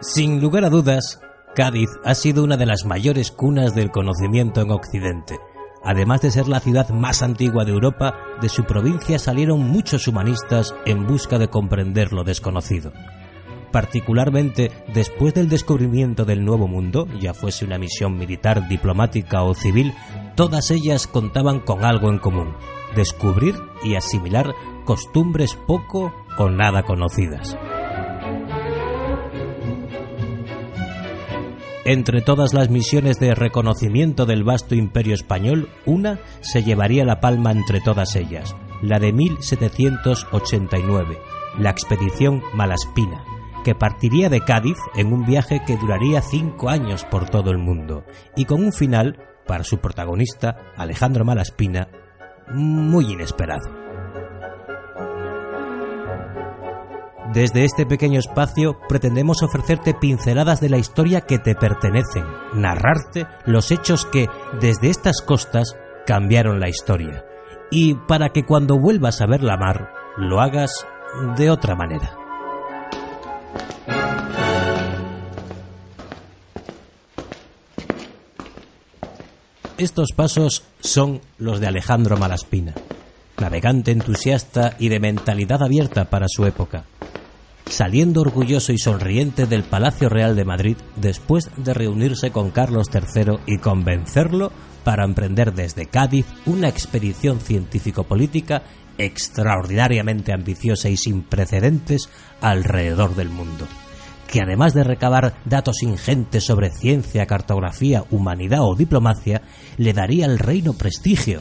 Sin lugar a dudas, Cádiz ha sido una de las mayores cunas del conocimiento en Occidente. Además de ser la ciudad más antigua de Europa, de su provincia salieron muchos humanistas en busca de comprender lo desconocido. Particularmente después del descubrimiento del Nuevo Mundo, ya fuese una misión militar, diplomática o civil, todas ellas contaban con algo en común, descubrir y asimilar costumbres poco o nada conocidas. Entre todas las misiones de reconocimiento del vasto imperio español, una se llevaría la palma entre todas ellas, la de 1789, la expedición Malaspina, que partiría de Cádiz en un viaje que duraría cinco años por todo el mundo, y con un final, para su protagonista, Alejandro Malaspina, muy inesperado. Desde este pequeño espacio pretendemos ofrecerte pinceladas de la historia que te pertenecen, narrarte los hechos que, desde estas costas, cambiaron la historia. Y para que cuando vuelvas a ver la mar, lo hagas de otra manera. Estos pasos son los de Alejandro Malaspina, navegante entusiasta y de mentalidad abierta para su época saliendo orgulloso y sonriente del Palacio Real de Madrid después de reunirse con Carlos III y convencerlo para emprender desde Cádiz una expedición científico-política extraordinariamente ambiciosa y sin precedentes alrededor del mundo, que además de recabar datos ingentes sobre ciencia, cartografía, humanidad o diplomacia, le daría al reino prestigio,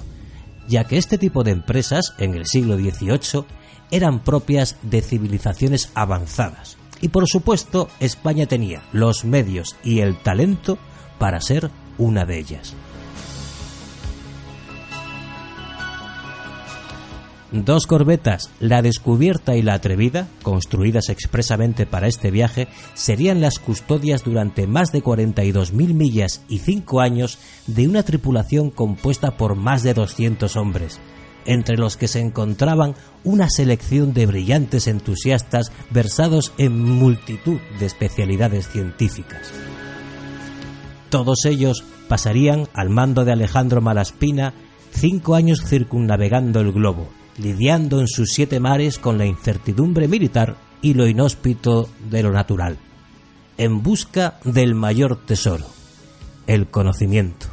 ya que este tipo de empresas en el siglo XVIII eran propias de civilizaciones avanzadas. Y por supuesto, España tenía los medios y el talento para ser una de ellas. Dos corbetas, la descubierta y la atrevida, construidas expresamente para este viaje, serían las custodias durante más de 42.000 millas y cinco años de una tripulación compuesta por más de 200 hombres, entre los que se encontraban una selección de brillantes entusiastas versados en multitud de especialidades científicas. Todos ellos pasarían al mando de Alejandro Malaspina cinco años circunnavegando el globo, lidiando en sus siete mares con la incertidumbre militar y lo inhóspito de lo natural, en busca del mayor tesoro, el conocimiento.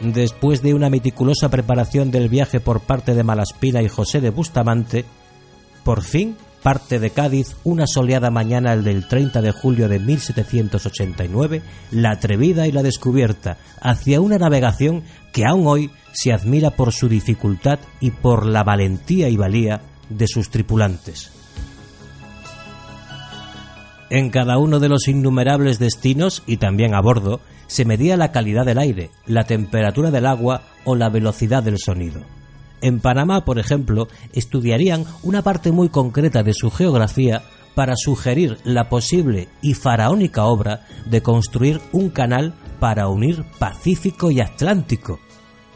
Después de una meticulosa preparación del viaje por parte de Malaspina y José de Bustamante, por fin parte de Cádiz una soleada mañana el del 30 de julio de 1789, la atrevida y la descubierta, hacia una navegación que aún hoy se admira por su dificultad y por la valentía y valía de sus tripulantes. En cada uno de los innumerables destinos y también a bordo se medía la calidad del aire, la temperatura del agua o la velocidad del sonido. En Panamá, por ejemplo, estudiarían una parte muy concreta de su geografía para sugerir la posible y faraónica obra de construir un canal para unir Pacífico y Atlántico.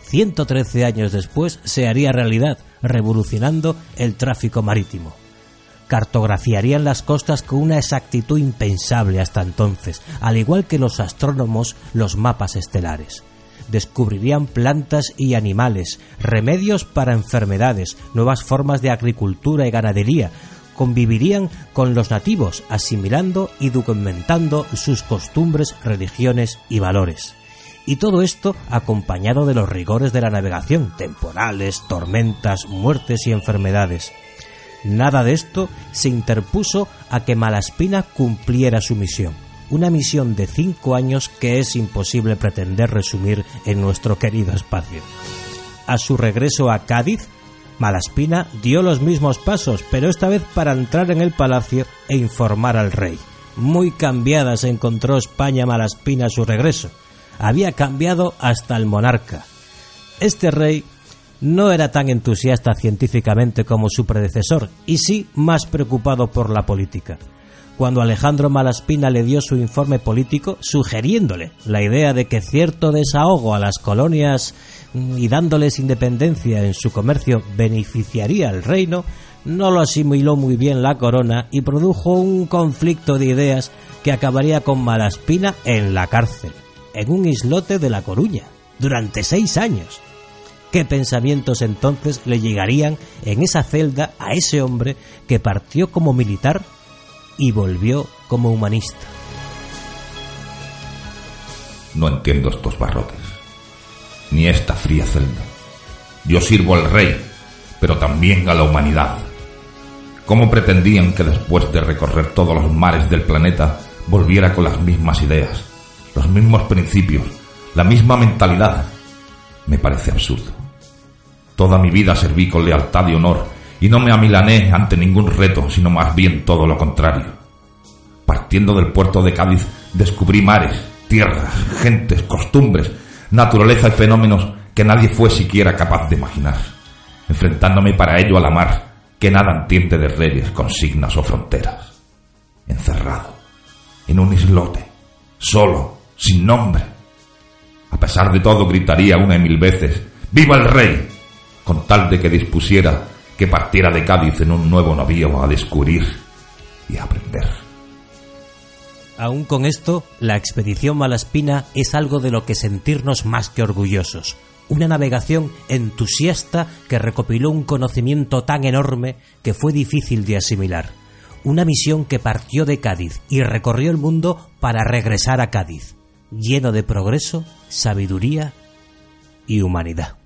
113 años después se haría realidad, revolucionando el tráfico marítimo cartografiarían las costas con una exactitud impensable hasta entonces, al igual que los astrónomos los mapas estelares. Descubrirían plantas y animales, remedios para enfermedades, nuevas formas de agricultura y ganadería, convivirían con los nativos, asimilando y documentando sus costumbres, religiones y valores. Y todo esto acompañado de los rigores de la navegación, temporales, tormentas, muertes y enfermedades. Nada de esto se interpuso a que Malaspina cumpliera su misión. Una misión de cinco años que es imposible pretender resumir en nuestro querido espacio. A su regreso a Cádiz, Malaspina dio los mismos pasos, pero esta vez para entrar en el palacio e informar al rey. Muy cambiada se encontró España Malaspina a su regreso. Había cambiado hasta el monarca. Este rey no era tan entusiasta científicamente como su predecesor y sí más preocupado por la política. Cuando Alejandro Malaspina le dio su informe político sugiriéndole la idea de que cierto desahogo a las colonias mm, y dándoles independencia en su comercio beneficiaría al reino, no lo asimiló muy bien la corona y produjo un conflicto de ideas que acabaría con Malaspina en la cárcel, en un islote de La Coruña, durante seis años. ¿Qué pensamientos entonces le llegarían en esa celda a ese hombre que partió como militar y volvió como humanista? No entiendo estos barrotes, ni esta fría celda. Yo sirvo al rey, pero también a la humanidad. ¿Cómo pretendían que después de recorrer todos los mares del planeta volviera con las mismas ideas, los mismos principios, la misma mentalidad? Me parece absurdo. Toda mi vida serví con lealtad y honor y no me amilané ante ningún reto, sino más bien todo lo contrario. Partiendo del puerto de Cádiz descubrí mares, tierras, gentes, costumbres, naturaleza y fenómenos que nadie fue siquiera capaz de imaginar, enfrentándome para ello a la mar, que nada entiende de reyes, consignas o fronteras. Encerrado, en un islote, solo, sin nombre. A pesar de todo gritaría una y mil veces, ¡Viva el rey! con tal de que dispusiera que partiera de Cádiz en un nuevo navío a descubrir y aprender. Aún con esto, la expedición Malaspina es algo de lo que sentirnos más que orgullosos. Una navegación entusiasta que recopiló un conocimiento tan enorme que fue difícil de asimilar. Una misión que partió de Cádiz y recorrió el mundo para regresar a Cádiz, lleno de progreso, sabiduría y humanidad.